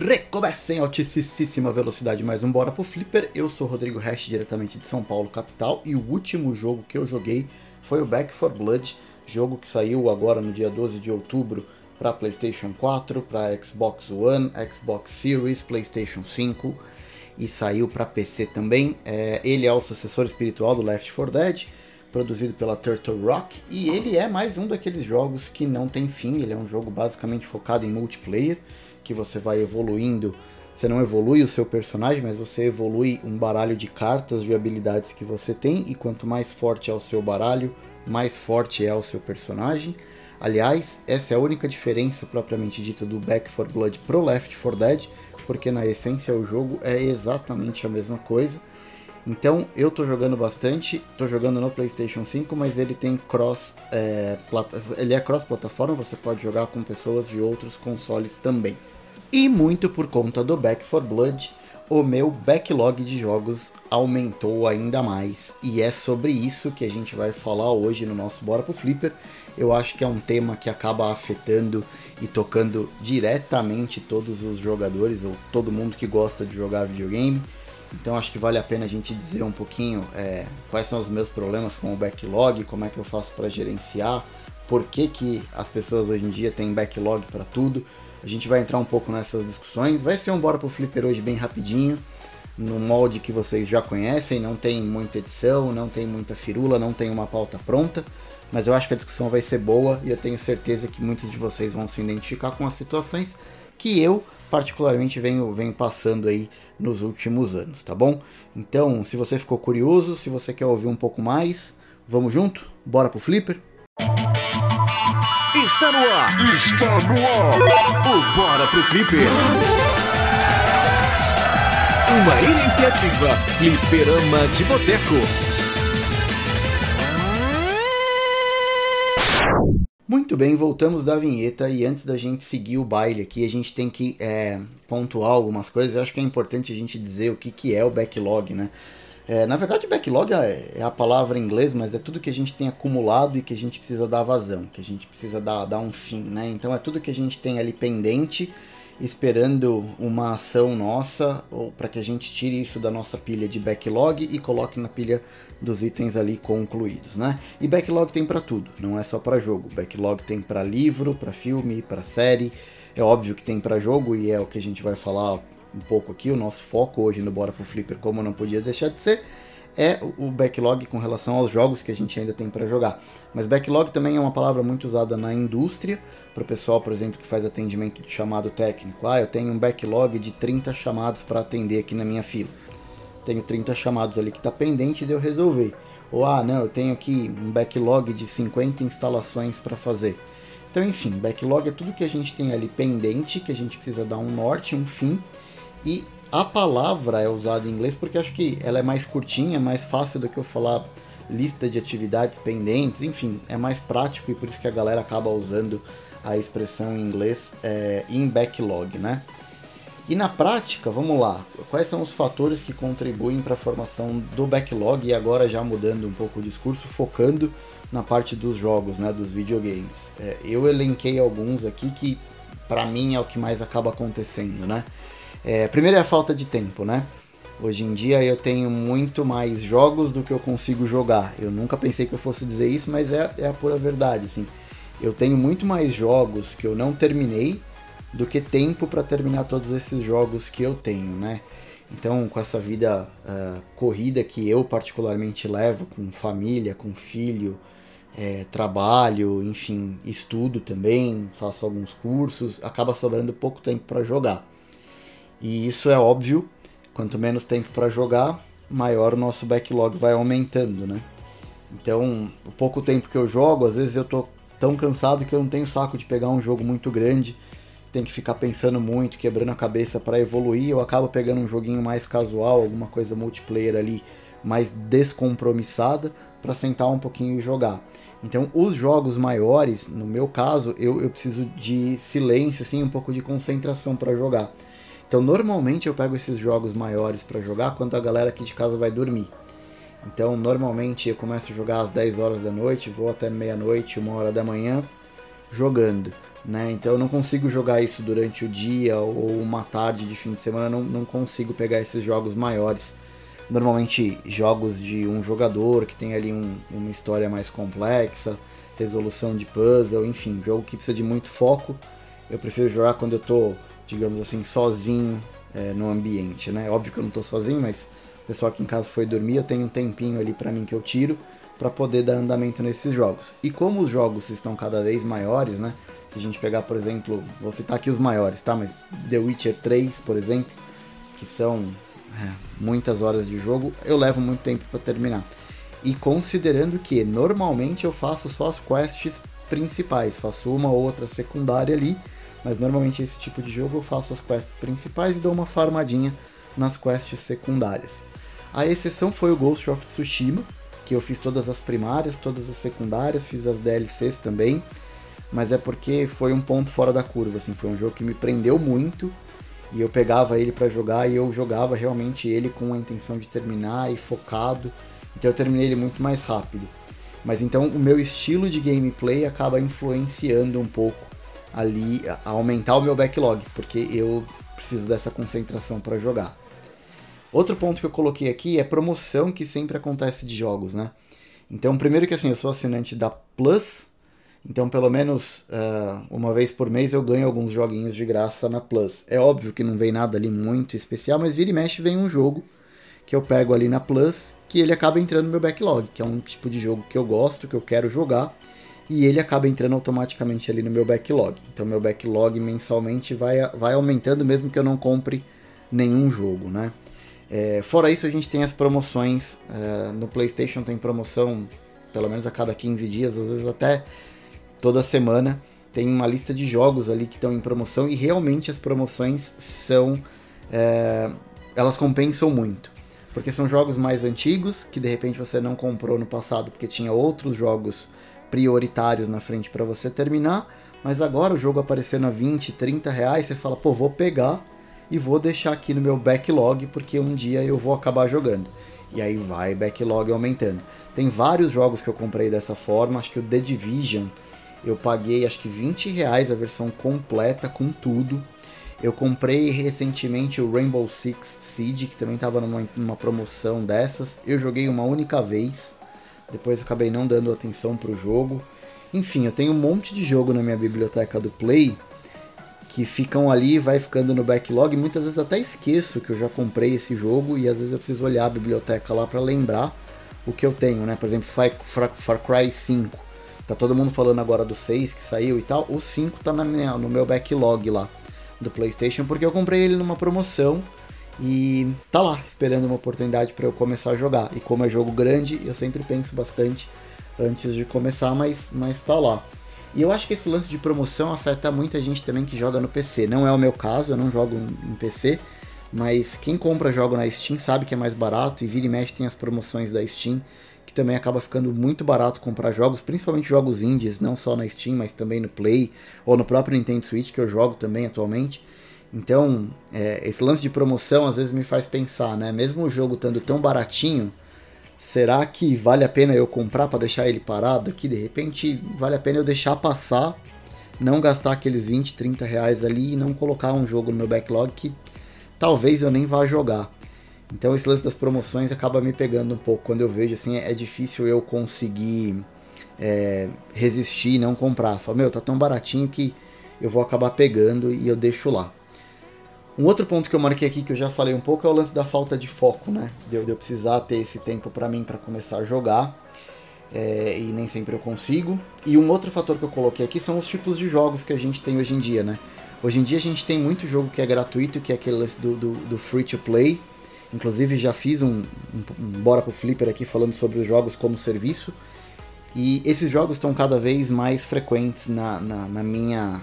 Recomeça em altíssima velocidade mais um Bora pro Flipper. Eu sou Rodrigo Hash, diretamente de São Paulo, capital, e o último jogo que eu joguei foi o Back 4 Blood, jogo que saiu agora no dia 12 de outubro para PlayStation 4, para Xbox One, Xbox Series, PlayStation 5 e saiu para PC também. É, ele é o sucessor espiritual do Left 4 Dead, produzido pela Turtle Rock, e ele é mais um daqueles jogos que não tem fim. Ele é um jogo basicamente focado em multiplayer que você vai evoluindo. Você não evolui o seu personagem, mas você evolui um baralho de cartas de habilidades que você tem, e quanto mais forte é o seu baralho, mais forte é o seu personagem. Aliás, essa é a única diferença propriamente dita do Back 4 Blood pro Left 4 Dead, porque na essência o jogo é exatamente a mesma coisa. Então eu tô jogando bastante, tô jogando no PlayStation 5, mas ele tem cross, é, ele é cross plataforma, você pode jogar com pessoas de outros consoles também. E muito por conta do Back 4 Blood, o meu backlog de jogos aumentou ainda mais. E é sobre isso que a gente vai falar hoje no nosso Bora pro Flipper. Eu acho que é um tema que acaba afetando e tocando diretamente todos os jogadores, ou todo mundo que gosta de jogar videogame. Então acho que vale a pena a gente dizer um pouquinho é, quais são os meus problemas com o backlog, como é que eu faço para gerenciar, por que, que as pessoas hoje em dia têm backlog para tudo. A gente vai entrar um pouco nessas discussões. Vai ser um Bora pro Flipper hoje bem rapidinho, no molde que vocês já conhecem, não tem muita edição, não tem muita firula, não tem uma pauta pronta, mas eu acho que a discussão vai ser boa e eu tenho certeza que muitos de vocês vão se identificar com as situações que eu particularmente venho, venho passando aí nos últimos anos, tá bom? Então, se você ficou curioso, se você quer ouvir um pouco mais, vamos junto? Bora pro Flipper? Está no ar. Está no ar. O Bora pro Flipper. Uma iniciativa Flipperama de Boteco. Muito bem, voltamos da vinheta e antes da gente seguir o baile aqui, a gente tem que é, pontuar algumas coisas. Eu acho que é importante a gente dizer o que, que é o backlog, né? É, na verdade, backlog é, é, a palavra em inglês, mas é tudo que a gente tem acumulado e que a gente precisa dar vazão, que a gente precisa dar, dar um fim, né? Então é tudo que a gente tem ali pendente, esperando uma ação nossa, ou para que a gente tire isso da nossa pilha de backlog e coloque na pilha dos itens ali concluídos, né? E backlog tem para tudo, não é só para jogo. Backlog tem para livro, para filme, para série. É óbvio que tem para jogo e é o que a gente vai falar um pouco aqui, o nosso foco hoje no Bora pro Flipper, como não podia deixar de ser, é o backlog com relação aos jogos que a gente ainda tem para jogar. Mas backlog também é uma palavra muito usada na indústria, para o pessoal, por exemplo, que faz atendimento de chamado técnico. Ah, eu tenho um backlog de 30 chamados para atender aqui na minha fila. Tenho 30 chamados ali que está pendente de eu resolver. Ou, ah, não, eu tenho aqui um backlog de 50 instalações para fazer. Então, enfim, backlog é tudo que a gente tem ali pendente, que a gente precisa dar um norte, um fim, e a palavra é usada em inglês porque acho que ela é mais curtinha, mais fácil do que eu falar lista de atividades pendentes, enfim, é mais prático e por isso que a galera acaba usando a expressão em inglês é, in backlog, né? E na prática, vamos lá, quais são os fatores que contribuem para a formação do backlog e agora já mudando um pouco o discurso, focando na parte dos jogos, né, dos videogames. É, eu elenquei alguns aqui que para mim é o que mais acaba acontecendo, né? É, primeiro é a falta de tempo, né? Hoje em dia eu tenho muito mais jogos do que eu consigo jogar. Eu nunca pensei que eu fosse dizer isso, mas é, é a pura verdade, assim. Eu tenho muito mais jogos que eu não terminei do que tempo para terminar todos esses jogos que eu tenho, né? Então, com essa vida uh, corrida que eu particularmente levo, com família, com filho, é, trabalho, enfim, estudo também, faço alguns cursos, acaba sobrando pouco tempo para jogar. E isso é óbvio, quanto menos tempo para jogar, maior o nosso backlog vai aumentando, né? Então, o pouco tempo que eu jogo, às vezes eu tô tão cansado que eu não tenho saco de pegar um jogo muito grande, tem que ficar pensando muito, quebrando a cabeça para evoluir, eu acabo pegando um joguinho mais casual, alguma coisa multiplayer ali mais descompromissada para sentar um pouquinho e jogar. Então, os jogos maiores, no meu caso, eu, eu preciso de silêncio, assim, um pouco de concentração para jogar. Então, normalmente eu pego esses jogos maiores para jogar quando a galera aqui de casa vai dormir. Então, normalmente eu começo a jogar às 10 horas da noite, vou até meia-noite, uma hora da manhã, jogando. né? Então eu não consigo jogar isso durante o dia ou uma tarde de fim de semana, não, não consigo pegar esses jogos maiores. Normalmente jogos de um jogador que tem ali um, uma história mais complexa, resolução de puzzle, enfim, jogo que precisa de muito foco. Eu prefiro jogar quando eu tô, digamos assim, sozinho é, no ambiente, né? Óbvio que eu não tô sozinho, mas o pessoal aqui em casa foi dormir, eu tenho um tempinho ali para mim que eu tiro para poder dar andamento nesses jogos. E como os jogos estão cada vez maiores, né? Se a gente pegar, por exemplo, vou citar aqui os maiores, tá? Mas The Witcher 3, por exemplo, que são é, muitas horas de jogo, eu levo muito tempo para terminar. E considerando que normalmente eu faço só as quests principais, faço uma ou outra secundária ali, mas normalmente esse tipo de jogo eu faço as quests principais e dou uma farmadinha nas quests secundárias. A exceção foi o Ghost of Tsushima, que eu fiz todas as primárias, todas as secundárias, fiz as DLCs também, mas é porque foi um ponto fora da curva, assim, foi um jogo que me prendeu muito e eu pegava ele para jogar e eu jogava realmente ele com a intenção de terminar e focado, então eu terminei ele muito mais rápido. Mas então o meu estilo de gameplay acaba influenciando um pouco ali a aumentar o meu backlog, porque eu preciso dessa concentração para jogar. Outro ponto que eu coloquei aqui é promoção que sempre acontece de jogos, né? Então, primeiro que assim, eu sou assinante da Plus, então pelo menos uh, uma vez por mês eu ganho alguns joguinhos de graça na Plus. É óbvio que não vem nada ali muito especial, mas vira e mexe vem um jogo que eu pego ali na Plus, que ele acaba entrando no meu backlog, que é um tipo de jogo que eu gosto, que eu quero jogar, e ele acaba entrando automaticamente ali no meu backlog. Então meu backlog mensalmente vai, vai aumentando mesmo que eu não compre nenhum jogo, né? É, fora isso, a gente tem as promoções. É, no PlayStation tem promoção pelo menos a cada 15 dias, às vezes até toda semana. Tem uma lista de jogos ali que estão em promoção e realmente as promoções são. É, elas compensam muito. Porque são jogos mais antigos que de repente você não comprou no passado porque tinha outros jogos prioritários na frente para você terminar. Mas agora o jogo aparecendo a 20, 30 reais, você fala, pô, vou pegar e vou deixar aqui no meu backlog porque um dia eu vou acabar jogando. E aí vai backlog aumentando. Tem vários jogos que eu comprei dessa forma, acho que o The Division eu paguei acho que 20 reais a versão completa com tudo. Eu comprei recentemente o Rainbow Six Siege, que também estava numa, numa promoção dessas. Eu joguei uma única vez, depois acabei não dando atenção para o jogo. Enfim, eu tenho um monte de jogo na minha biblioteca do Play que ficam ali, vai ficando no backlog. Muitas vezes até esqueço que eu já comprei esse jogo e às vezes eu preciso olhar a biblioteca lá para lembrar o que eu tenho, né? Por exemplo, Far, Far Cry 5. Tá todo mundo falando agora do 6 que saiu e tal. O 5 tá na minha, no meu backlog lá do PlayStation porque eu comprei ele numa promoção e tá lá esperando uma oportunidade para eu começar a jogar. E como é jogo grande, eu sempre penso bastante antes de começar, mas mas tá lá. E eu acho que esse lance de promoção afeta muita gente também que joga no PC. Não é o meu caso, eu não jogo em PC, mas quem compra jogo na Steam sabe que é mais barato e vira e mexe tem as promoções da Steam, que também acaba ficando muito barato comprar jogos, principalmente jogos indies, não só na Steam, mas também no Play ou no próprio Nintendo Switch que eu jogo também atualmente. Então, é, esse lance de promoção às vezes me faz pensar, né? Mesmo o jogo estando tão baratinho, será que vale a pena eu comprar para deixar ele parado aqui? De repente, vale a pena eu deixar passar, não gastar aqueles 20, 30 reais ali e não colocar um jogo no meu backlog que talvez eu nem vá jogar. Então esse lance das promoções acaba me pegando um pouco. Quando eu vejo assim, é difícil eu conseguir é, resistir e não comprar. Falo, meu, tá tão baratinho que eu vou acabar pegando e eu deixo lá. Um outro ponto que eu marquei aqui que eu já falei um pouco é o lance da falta de foco, né? De eu, de eu precisar ter esse tempo para mim para começar a jogar. É, e nem sempre eu consigo. E um outro fator que eu coloquei aqui são os tipos de jogos que a gente tem hoje em dia, né? Hoje em dia a gente tem muito jogo que é gratuito, que é aquele lance do, do, do free to play. Inclusive já fiz um, um, um Bora pro Flipper aqui falando sobre os jogos como serviço. E esses jogos estão cada vez mais frequentes na, na, na, minha,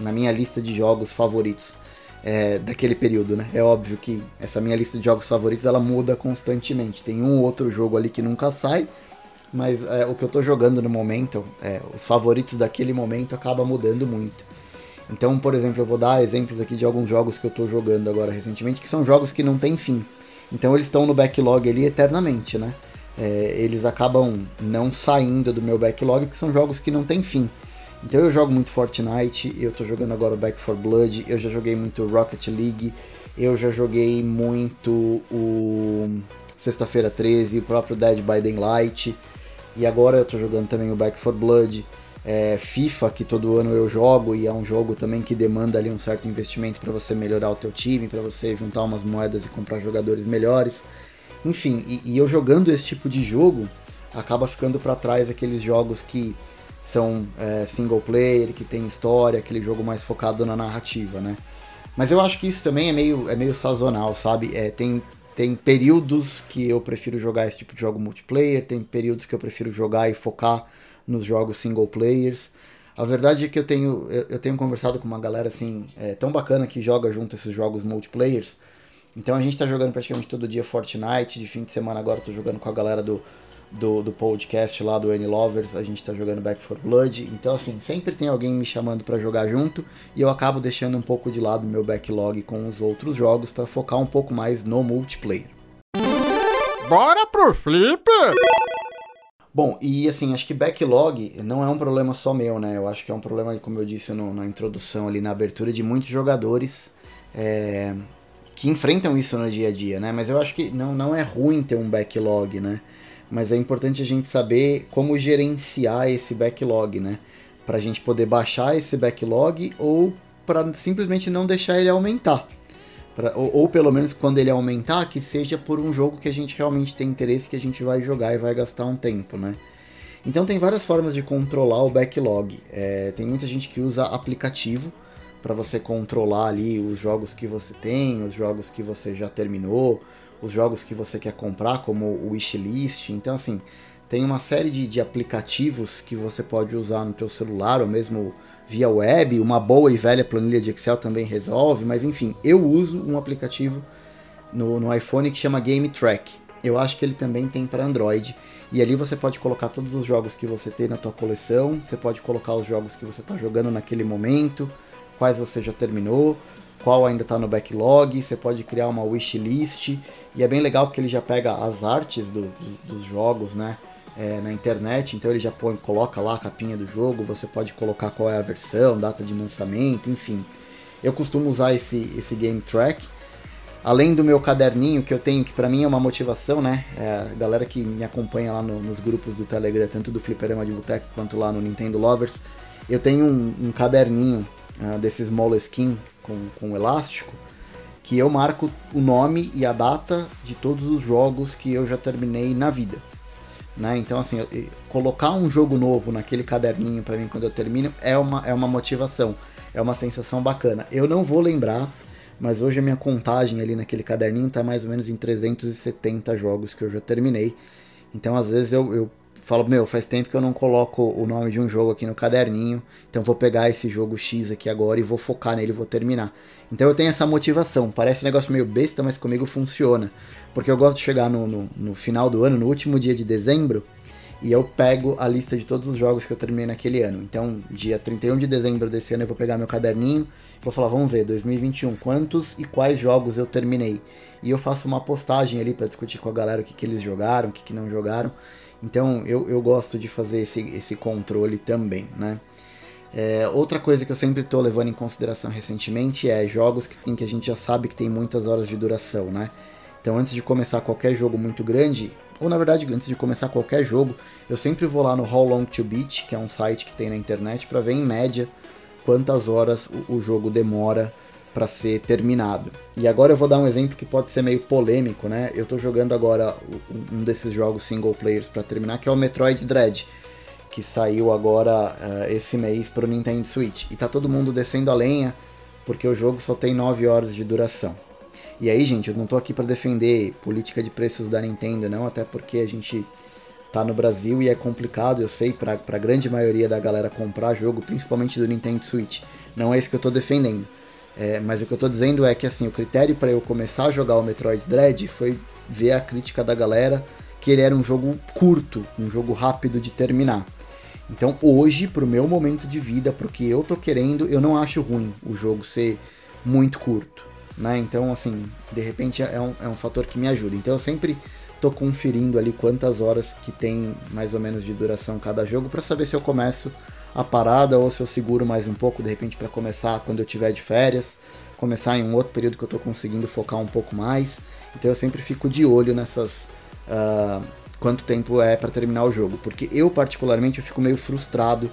na minha lista de jogos favoritos é, daquele período, né? É óbvio que essa minha lista de jogos favoritos ela muda constantemente. Tem um ou outro jogo ali que nunca sai, mas é, o que eu tô jogando no momento, é, os favoritos daquele momento acaba mudando muito. Então, por exemplo, eu vou dar exemplos aqui de alguns jogos que eu tô jogando agora recentemente, que são jogos que não tem fim. Então eles estão no backlog ali eternamente, né? É, eles acabam não saindo do meu backlog porque são jogos que não tem fim. Então eu jogo muito Fortnite, eu tô jogando agora o Back 4 Blood, eu já joguei muito Rocket League, eu já joguei muito o Sexta-feira 13, o próprio Dead by Daylight, e agora eu tô jogando também o Back 4 Blood, é, FIFA, que todo ano eu jogo, e é um jogo também que demanda ali um certo investimento para você melhorar o teu time, para você juntar umas moedas e comprar jogadores melhores. Enfim, e, e eu jogando esse tipo de jogo, acaba ficando para trás aqueles jogos que são é, single player, que tem história, aquele jogo mais focado na narrativa, né? Mas eu acho que isso também é meio, é meio sazonal, sabe? É, tem, tem períodos que eu prefiro jogar esse tipo de jogo multiplayer, tem períodos que eu prefiro jogar e focar nos jogos single players. A verdade é que eu tenho, eu, eu tenho conversado com uma galera assim, é, tão bacana que joga junto esses jogos multiplayers. Então a gente tá jogando praticamente todo dia Fortnite, de fim de semana agora eu tô jogando com a galera do, do, do podcast lá do Any Lovers, a gente tá jogando Back 4 Blood. Então, assim, sempre tem alguém me chamando para jogar junto e eu acabo deixando um pouco de lado meu backlog com os outros jogos para focar um pouco mais no multiplayer. Bora pro flip! Bom, e assim, acho que backlog não é um problema só meu, né? Eu acho que é um problema, como eu disse no, na introdução ali, na abertura, de muitos jogadores é, que enfrentam isso no dia a dia, né? Mas eu acho que não, não é ruim ter um backlog, né? Mas é importante a gente saber como gerenciar esse backlog, né? Para a gente poder baixar esse backlog ou para simplesmente não deixar ele aumentar. Pra, ou, ou, pelo menos quando ele aumentar, que seja por um jogo que a gente realmente tem interesse, que a gente vai jogar e vai gastar um tempo, né? Então tem várias formas de controlar o backlog. É, tem muita gente que usa aplicativo para você controlar ali os jogos que você tem, os jogos que você já terminou, os jogos que você quer comprar, como o wishlist. Então, assim, tem uma série de, de aplicativos que você pode usar no teu celular ou mesmo via web. Uma boa e velha planilha de Excel também resolve, mas enfim, eu uso um aplicativo no, no iPhone que chama Game Track. Eu acho que ele também tem para Android. E ali você pode colocar todos os jogos que você tem na tua coleção, você pode colocar os jogos que você está jogando naquele momento, quais você já terminou, qual ainda está no backlog, você pode criar uma wishlist e é bem legal porque ele já pega as artes do, do, dos jogos, né? É, na internet, então ele já põe, coloca lá a capinha do jogo, você pode colocar qual é a versão, data de lançamento, enfim. Eu costumo usar esse, esse Game Track, além do meu caderninho que eu tenho, que para mim é uma motivação, né? É, galera que me acompanha lá no, nos grupos do Telegram, tanto do Fliperama de Boteco quanto lá no Nintendo Lovers, eu tenho um, um caderninho uh, desses Moleskine com, com elástico, que eu marco o nome e a data de todos os jogos que eu já terminei na vida. Né? Então, assim, colocar um jogo novo naquele caderninho para mim quando eu termino é uma, é uma motivação, é uma sensação bacana. Eu não vou lembrar, mas hoje a minha contagem ali naquele caderninho tá mais ou menos em 370 jogos que eu já terminei. Então, às vezes eu, eu falo, meu, faz tempo que eu não coloco o nome de um jogo aqui no caderninho, então vou pegar esse jogo X aqui agora e vou focar nele, vou terminar. Então eu tenho essa motivação, parece um negócio meio besta, mas comigo funciona. Porque eu gosto de chegar no, no, no final do ano, no último dia de dezembro, e eu pego a lista de todos os jogos que eu terminei naquele ano. Então, dia 31 de dezembro desse ano, eu vou pegar meu caderninho, vou falar, vamos ver, 2021, quantos e quais jogos eu terminei. E eu faço uma postagem ali para discutir com a galera o que, que eles jogaram, o que, que não jogaram. Então eu, eu gosto de fazer esse, esse controle também, né? É, outra coisa que eu sempre estou levando em consideração recentemente é jogos que, tem, que a gente já sabe que tem muitas horas de duração, né? Então antes de começar qualquer jogo muito grande, ou na verdade antes de começar qualquer jogo, eu sempre vou lá no How Long to Beat, que é um site que tem na internet, para ver em média quantas horas o, o jogo demora para ser terminado. E agora eu vou dar um exemplo que pode ser meio polêmico, né? Eu estou jogando agora um desses jogos single players para terminar, que é o Metroid Dread, que saiu agora uh, esse mês para o Nintendo Switch. E tá todo mundo descendo a lenha porque o jogo só tem 9 horas de duração. E aí, gente, eu não tô aqui para defender política de preços da Nintendo, não, até porque a gente tá no Brasil e é complicado, eu sei, para a grande maioria da galera comprar jogo, principalmente do Nintendo Switch. Não é isso que eu tô defendendo. É, mas o que eu tô dizendo é que assim, o critério para eu começar a jogar o Metroid Dread foi ver a crítica da galera que ele era um jogo curto, um jogo rápido de terminar. Então hoje, pro meu momento de vida, pro que eu tô querendo, eu não acho ruim o jogo ser muito curto. Né? Então, assim, de repente é um, é um fator que me ajuda. Então eu sempre tô conferindo ali quantas horas que tem mais ou menos de duração cada jogo para saber se eu começo a parada ou se eu seguro mais um pouco de repente para começar quando eu tiver de férias, começar em um outro período que eu estou conseguindo focar um pouco mais. Então eu sempre fico de olho nessas uh, quanto tempo é para terminar o jogo, porque eu particularmente eu fico meio frustrado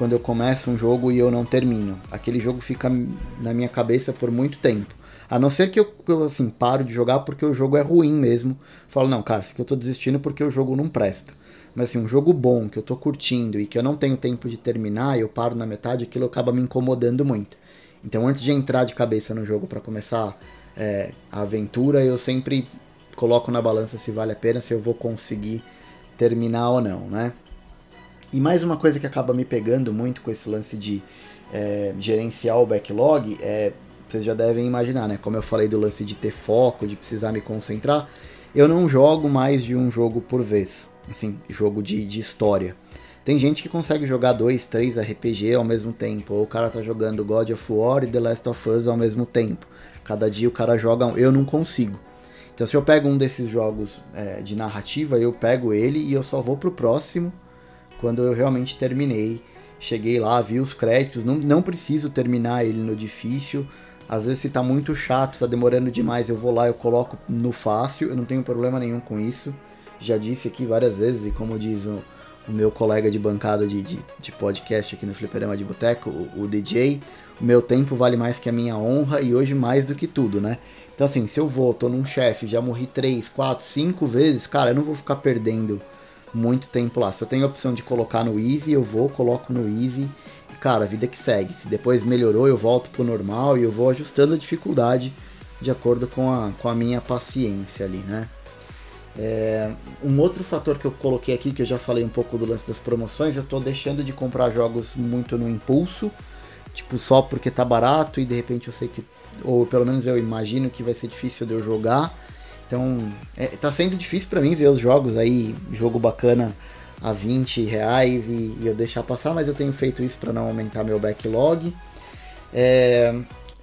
quando eu começo um jogo e eu não termino. Aquele jogo fica na minha cabeça por muito tempo. A não ser que eu, eu assim, paro de jogar porque o jogo é ruim mesmo. Falo, não, cara, isso aqui eu tô desistindo porque o jogo não presta. Mas assim, um jogo bom, que eu tô curtindo e que eu não tenho tempo de terminar, eu paro na metade, aquilo acaba me incomodando muito. Então antes de entrar de cabeça no jogo para começar é, a aventura, eu sempre coloco na balança se vale a pena, se eu vou conseguir terminar ou não, né? E mais uma coisa que acaba me pegando muito com esse lance de é, gerenciar o backlog é, vocês já devem imaginar, né? Como eu falei do lance de ter foco, de precisar me concentrar, eu não jogo mais de um jogo por vez, assim, jogo de, de história. Tem gente que consegue jogar dois, três RPG ao mesmo tempo, ou o cara tá jogando God of War e The Last of Us ao mesmo tempo. Cada dia o cara joga, eu não consigo. Então se eu pego um desses jogos é, de narrativa, eu pego ele e eu só vou pro próximo quando eu realmente terminei. Cheguei lá, vi os créditos, não, não preciso terminar ele no difícil. Às vezes se tá muito chato, tá demorando demais, eu vou lá, eu coloco no fácil, eu não tenho problema nenhum com isso. Já disse aqui várias vezes, e como diz o, o meu colega de bancada de, de, de, podcast aqui no Fliperama de Boteco, o, o DJ, o meu tempo vale mais que a minha honra e hoje mais do que tudo, né? Então assim, se eu vou, tô num chefe, já morri 3, 4, 5 vezes, cara, eu não vou ficar perdendo muito tempo lá. Se eu tenho a opção de colocar no Easy, eu vou, coloco no Easy. E, cara, a vida que segue. Se depois melhorou, eu volto pro normal e eu vou ajustando a dificuldade de acordo com a, com a minha paciência ali, né? É, um outro fator que eu coloquei aqui, que eu já falei um pouco do lance das promoções, eu tô deixando de comprar jogos muito no impulso, tipo só porque tá barato e de repente eu sei que, ou pelo menos eu imagino que vai ser difícil de eu jogar então, é, tá sendo difícil para mim ver os jogos aí, jogo bacana a 20 reais e, e eu deixar passar, mas eu tenho feito isso para não aumentar meu backlog. É,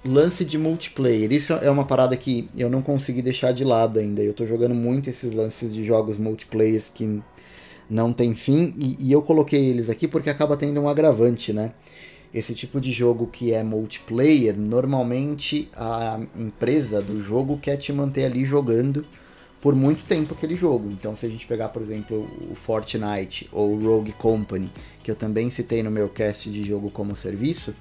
lance de multiplayer, isso é uma parada que eu não consegui deixar de lado ainda. Eu tô jogando muito esses lances de jogos multiplayers que não tem fim e, e eu coloquei eles aqui porque acaba tendo um agravante, né? Esse tipo de jogo que é multiplayer, normalmente a empresa do jogo quer te manter ali jogando por muito tempo aquele jogo. Então, se a gente pegar, por exemplo, o Fortnite ou o Rogue Company, que eu também citei no meu cast de jogo como serviço,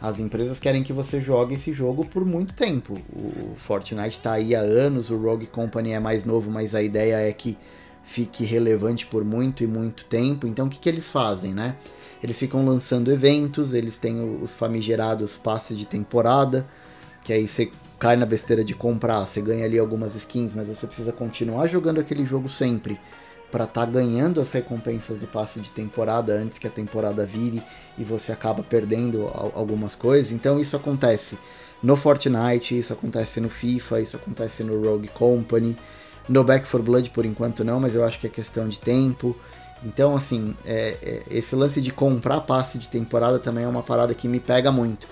as empresas querem que você jogue esse jogo por muito tempo. O Fortnite está aí há anos, o Rogue Company é mais novo, mas a ideia é que fique relevante por muito e muito tempo. Então, o que, que eles fazem, né? Eles ficam lançando eventos, eles têm os famigerados passes de temporada, que aí você cai na besteira de comprar, você ganha ali algumas skins, mas você precisa continuar jogando aquele jogo sempre para estar tá ganhando as recompensas do passe de temporada antes que a temporada vire e você acaba perdendo algumas coisas. Então isso acontece no Fortnite, isso acontece no FIFA, isso acontece no Rogue Company. No Back 4 Blood por enquanto não, mas eu acho que é questão de tempo. Então, assim, é, é, esse lance de comprar passe de temporada também é uma parada que me pega muito.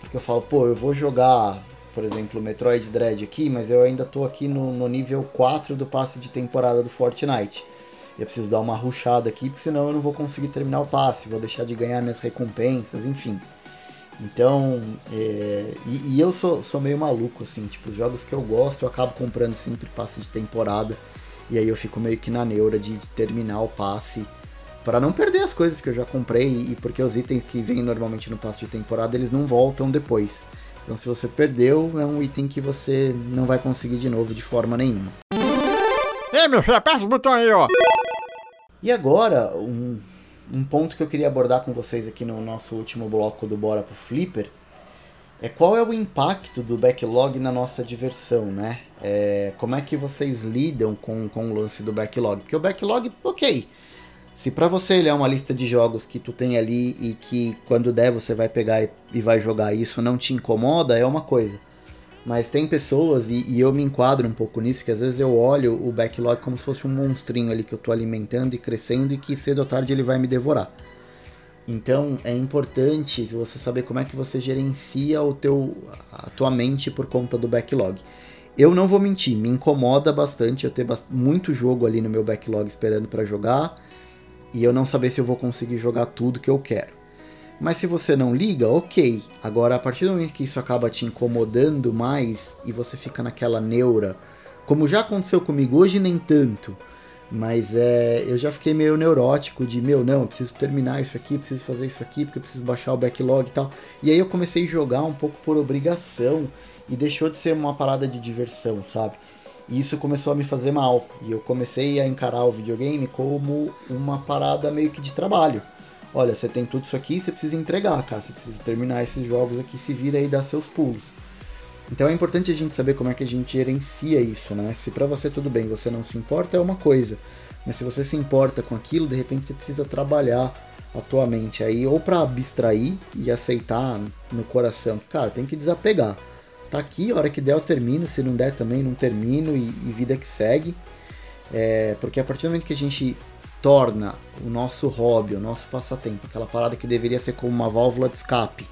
Porque eu falo, pô, eu vou jogar, por exemplo, Metroid Dread aqui, mas eu ainda tô aqui no, no nível 4 do passe de temporada do Fortnite. Eu preciso dar uma ruchada aqui, porque senão eu não vou conseguir terminar o passe, vou deixar de ganhar minhas recompensas, enfim. Então, é, e, e, eu sou, sou meio maluco, assim, tipo, os jogos que eu gosto eu acabo comprando sempre passe de temporada. E aí eu fico meio que na neura de, terminar o passe para não perder as coisas que eu já comprei e porque os itens que vêm normalmente no passe de temporada eles não voltam depois. Então se você perdeu, é um item que você não vai conseguir de novo de forma nenhuma. Ei, meu filho, aperta o botão aí, ó. E agora, um, um ponto que eu queria abordar com vocês aqui no nosso último bloco do Bora pro Flipper é qual é o impacto do backlog na nossa diversão, né? É, como é que vocês lidam com, com o lance do backlog? Porque o backlog, ok. Se para você ele é uma lista de jogos que tu tem ali e que quando der você vai pegar e, e vai jogar isso não te incomoda, é uma coisa. Mas tem pessoas, e, e, eu me enquadro um pouco nisso, que às vezes eu olho o backlog como se fosse um monstrinho ali que eu tô alimentando e crescendo e que cedo ou tarde ele vai me devorar. Então é importante você saber como é que você gerencia o teu, a tua mente por conta do backlog. Eu não vou mentir, me incomoda bastante eu ter muito jogo ali no meu backlog esperando para jogar e eu não saber se eu vou conseguir jogar tudo que eu quero. Mas se você não liga, ok. Agora, a partir do momento que isso acaba te incomodando mais e você fica naquela neura, como já aconteceu comigo, hoje nem tanto, mas é, eu já fiquei meio neurótico de, meu, não, preciso terminar isso aqui, preciso fazer isso aqui, porque eu preciso baixar o backlog e tal. E aí eu comecei a jogar um pouco por obrigação e deixou de ser uma parada de diversão, sabe? E isso começou a me fazer mal. E eu comecei a encarar o videogame como uma parada meio que de trabalho olha, você tem tudo isso aqui, você precisa entregar, cara, você precisa terminar esses jogos aqui, se vira e dar seus pulos. Então é importante a gente saber como é que a gente gerencia isso, né? Se para você tudo bem, você não se importa é uma coisa, mas se você se importa com aquilo, de repente você precisa trabalhar a tua mente aí ou para abstrair e aceitar no coração que, cara, tem que desapegar. Tá aqui, a hora que der eu termino, se não der também não termino e, e vida que segue. É, porque a partir do momento que a gente torna o nosso hobby, o nosso passatempo, aquela parada que deveria ser como uma válvula de escape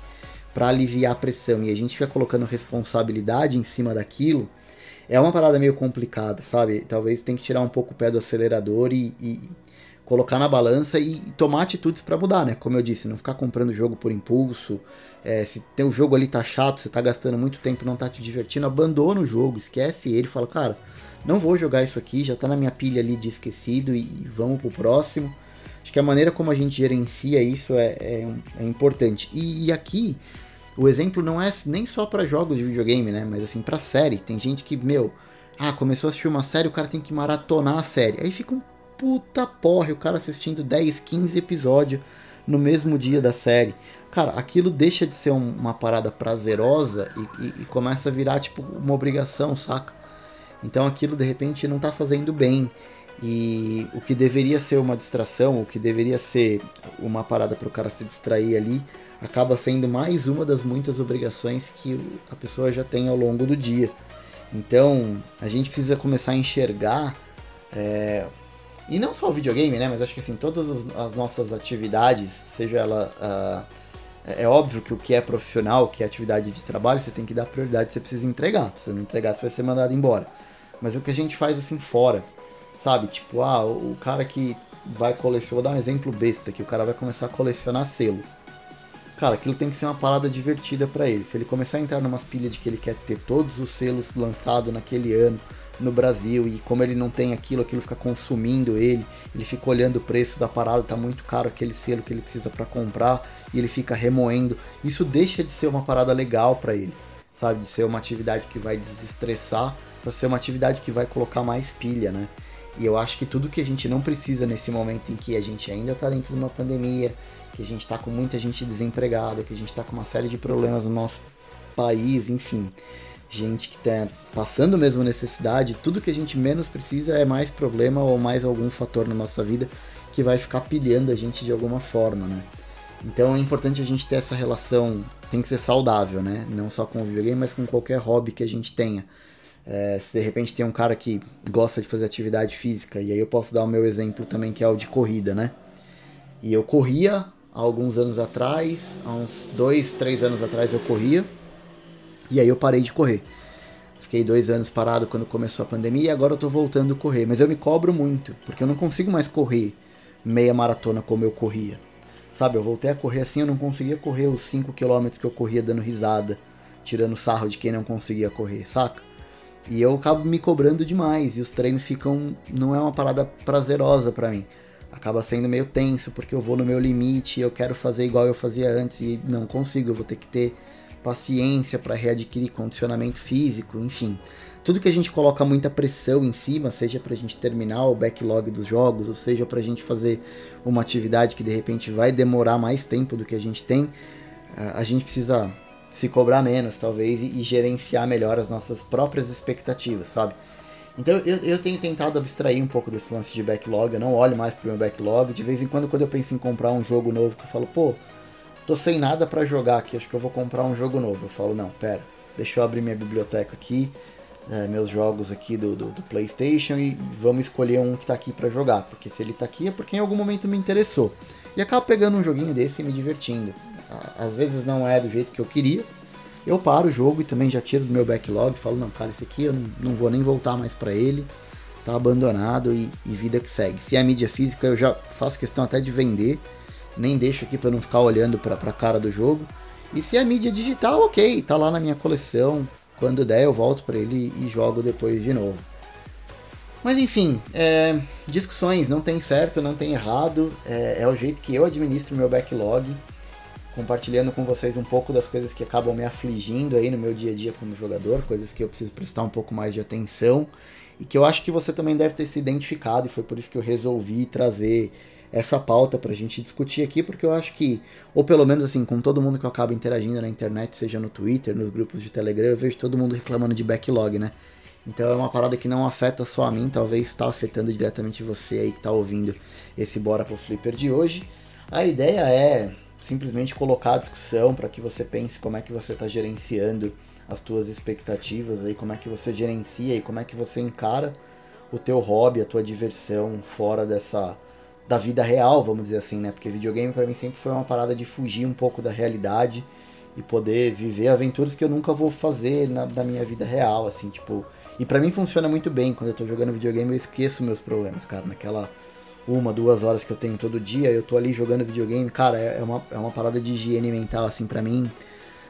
para aliviar a pressão e a gente fica colocando responsabilidade em cima daquilo, é uma parada meio complicada, sabe? Talvez tem que tirar um pouco o pé do acelerador e, e colocar na balança e, e tomar atitudes para mudar, né? Como eu disse, não ficar comprando jogo por impulso. É, se tem o jogo ali tá chato, você tá gastando muito tempo, não tá te divertindo, abandona o jogo, esquece ele, fala, cara, não vou jogar isso aqui, já tá na minha pilha ali de esquecido e, e vamos pro próximo. Acho que a maneira como a gente gerencia isso é, é, é importante. E, e, aqui, o exemplo não é nem só para jogos de videogame, né? Mas assim, pra série. Tem gente que, meu, ah, começou a assistir uma série, o cara tem que maratonar a série. Aí fica um puta porre o cara assistindo 10, 15 episódios no mesmo dia da série. Cara, aquilo deixa de ser um, uma parada prazerosa e, e, e começa a virar, tipo, uma obrigação, saca? Então aquilo de repente não está fazendo bem. E o que deveria ser uma distração, o que deveria ser uma parada para o cara se distrair ali, acaba sendo mais uma das muitas obrigações que a pessoa já tem ao longo do dia. Então a gente precisa começar a enxergar, é, e não só o videogame, né? Mas acho que assim, todas as nossas atividades, seja ela. Uh, é óbvio que o que é profissional, que é atividade de trabalho, você tem que dar prioridade, você precisa entregar. Se você não entregar, você vai ser mandado embora mas é o que a gente faz assim fora, sabe? Tipo, ah, o cara que vai colecionar, vou dar um exemplo besta, que o cara vai começar a colecionar selo. Cara, aquilo tem que ser uma parada divertida para ele. Se ele começar a entrar numa pilha de que ele quer ter todos os selos lançados naquele ano no Brasil e como ele não tem aquilo, aquilo fica consumindo ele, ele fica olhando o preço da parada, tá muito caro aquele selo que ele precisa para comprar e ele fica remoendo. Isso deixa de ser uma parada legal para ele, sabe? De ser uma atividade que vai desestressar para ser uma atividade que vai colocar mais pilha, né? E eu acho que tudo que a gente não precisa nesse momento em que a gente ainda está dentro de uma pandemia, que a gente está com muita gente desempregada, que a gente está com uma série de problemas no nosso país, enfim, gente que está passando mesmo necessidade, tudo que a gente menos precisa é mais problema ou mais algum fator na nossa vida que vai ficar pilhando a gente de alguma forma, né? Então é importante a gente ter essa relação, tem que ser saudável, né? Não só com o videogame, mas com qualquer hobby que a gente tenha é, se de repente tem um cara que gosta de fazer atividade física, e aí eu posso dar o meu exemplo também, que é o de corrida, né? E eu corria há alguns anos atrás, há uns dois, três anos atrás eu corria, e aí eu parei de correr. Fiquei dois anos parado quando começou a pandemia e agora eu tô voltando a correr. Mas eu me cobro muito, porque eu não consigo mais correr meia maratona como eu corria. Sabe, eu voltei a correr assim, eu não conseguia correr os 5 km que eu corria dando risada, tirando sarro de quem não conseguia correr, saca? E eu acabo me cobrando demais e os treinos ficam não é uma parada prazerosa para mim. Acaba sendo meio tenso porque eu vou no meu limite, eu quero fazer igual eu fazia antes e não consigo, eu vou ter que ter paciência para readquirir condicionamento físico, enfim. Tudo que a gente coloca muita pressão em cima, seja para a gente terminar o backlog dos jogos, ou seja para a gente fazer uma atividade que de repente vai demorar mais tempo do que a gente tem, a gente precisa se cobrar menos, talvez, e, e, gerenciar melhor as nossas próprias expectativas, sabe? Então eu, eu tenho tentado abstrair um pouco desse lance de backlog, eu não olho mais pro meu backlog. De vez em quando, quando eu penso em comprar um jogo novo, que eu falo, pô, tô sem nada para jogar aqui, acho que eu vou comprar um jogo novo. Eu falo, não, pera, deixa eu abrir minha biblioteca aqui, é, meus jogos aqui do, do, do, PlayStation e vamos escolher um que tá aqui para jogar, porque se ele tá aqui é porque em algum momento me interessou. E acabo pegando um joguinho desse e me divertindo às vezes não é do jeito que eu queria, eu paro o jogo e também já tiro do meu backlog, falo, não, cara, esse aqui eu não, não vou nem voltar mais para ele, tá abandonado e, e, vida que segue. Se é mídia física, eu já faço questão até de vender, nem deixo aqui para não ficar olhando para a cara do jogo. E se é mídia digital, ok, tá lá na minha coleção. Quando der, eu volto para ele e jogo depois de novo. Mas enfim, é, discussões não tem certo, não tem errado. É, é o jeito que eu administro meu backlog compartilhando com vocês um pouco das coisas que acabam me afligindo aí no meu dia a dia como jogador, coisas que eu preciso prestar um pouco mais de atenção e que eu acho que você também deve ter se identificado e foi por isso que eu resolvi trazer essa pauta para a gente discutir aqui, porque eu acho que, ou pelo menos assim, com todo mundo que eu acabo interagindo na internet, seja no Twitter, nos grupos de Telegram, eu vejo todo mundo reclamando de backlog, né? Então é uma parada que não afeta só a mim, talvez está afetando diretamente você aí que está ouvindo esse Bora pro Flipper de hoje. A ideia é simplesmente colocar a discussão para que você pense como é que você está gerenciando as tuas expectativas aí, como é que você gerencia e como é que você encara o teu hobby, a tua diversão fora dessa da vida real, vamos dizer assim, né? Porque videogame para mim sempre foi uma parada de fugir um pouco da realidade e poder viver aventuras que eu nunca vou fazer na, na minha vida real, assim, tipo. E para mim funciona muito bem quando eu tô jogando videogame, eu esqueço meus problemas, cara, naquela uma, duas horas que eu tenho todo dia, eu tô ali jogando videogame, cara, é, é uma, é uma parada de higiene mental, assim, para mim,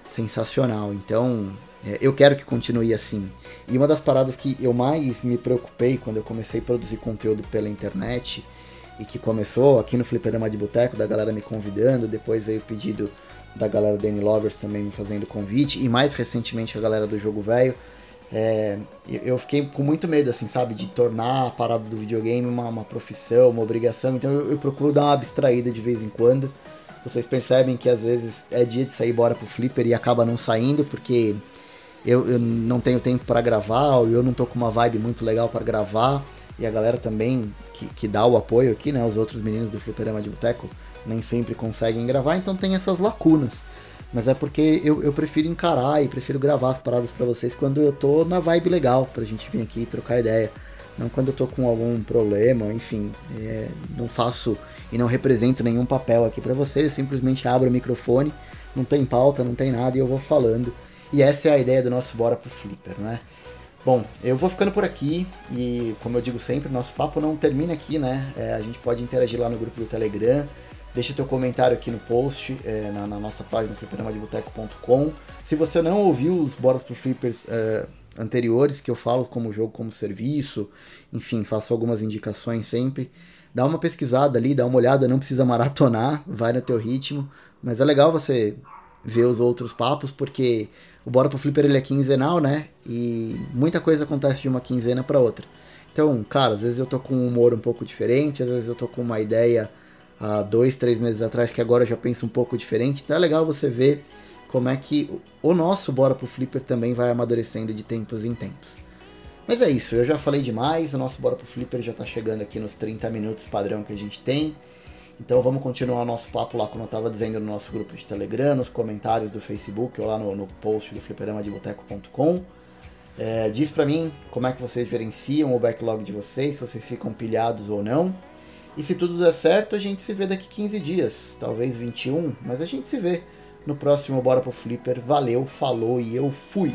sensacional. Então, é, eu quero que continue assim. E uma das paradas que eu mais me preocupei quando eu comecei a produzir conteúdo pela internet, e que começou aqui no Fliperama de Boteco, da galera me convidando, depois veio o pedido da galera da Lovers também me fazendo convite, e mais recentemente a galera do Jogo Velho, é, eu fiquei com muito medo, assim, sabe, de tornar a parada do videogame uma, uma profissão, uma obrigação. Então eu, eu, procuro dar uma abstraída de vez em quando. Vocês percebem que às vezes é dia de sair bora pro flipper e acaba não saindo porque eu, eu não tenho tempo para gravar, ou eu não tô com uma vibe muito legal para gravar. E a galera também que, que dá o apoio aqui, né? Os outros meninos do Fliperama de Boteco nem sempre conseguem gravar, então tem essas lacunas. Mas é porque eu, eu prefiro encarar e prefiro gravar as paradas para vocês quando eu tô na vibe legal, pra gente vir aqui trocar ideia. Não quando eu tô com algum problema, enfim. É, não faço e não represento nenhum papel aqui para vocês, eu simplesmente abro o microfone, não tem pauta, não tem nada e eu vou falando. E essa é a ideia do nosso Bora pro Flipper, né? Bom, eu vou ficando por aqui e, como eu digo sempre, nosso papo não termina aqui, né? É, a gente pode interagir lá no grupo do Telegram, Deixa teu comentário aqui no post, é, na, na, nossa página fliperamadeboteco.com. Se você não ouviu os Boras pro Flippers é, anteriores, que eu falo como jogo como serviço, enfim, faço algumas indicações sempre. Dá uma pesquisada ali, dá uma olhada, não precisa maratonar, vai no teu ritmo. Mas é legal você ver os outros papos, porque o Bora pro Flipper ele é quinzenal, né? E muita coisa acontece de uma quinzena para outra. Então, cara, às vezes eu tô com um humor um pouco diferente, às vezes eu tô com uma ideia há dois, três meses atrás, que agora eu já penso um pouco diferente. Então é legal você ver como é que o nosso Bora pro Flipper também vai amadurecendo de tempos em tempos. Mas é isso, eu já falei demais, o nosso Bora pro Flipper já tá chegando aqui nos 30 minutos padrão que a gente tem. Então vamos continuar o nosso papo lá, como eu estava dizendo, no nosso grupo de Telegram, nos comentários do Facebook ou lá no, no post do fliperamadeboteco.com. É, diz pra mim como é que vocês gerenciam o backlog de vocês, se vocês ficam pilhados ou não. E se tudo der certo, a gente se vê daqui 15 dias, talvez 21, mas a gente se vê no próximo Bora pro Flipper. Valeu, falou e eu fui!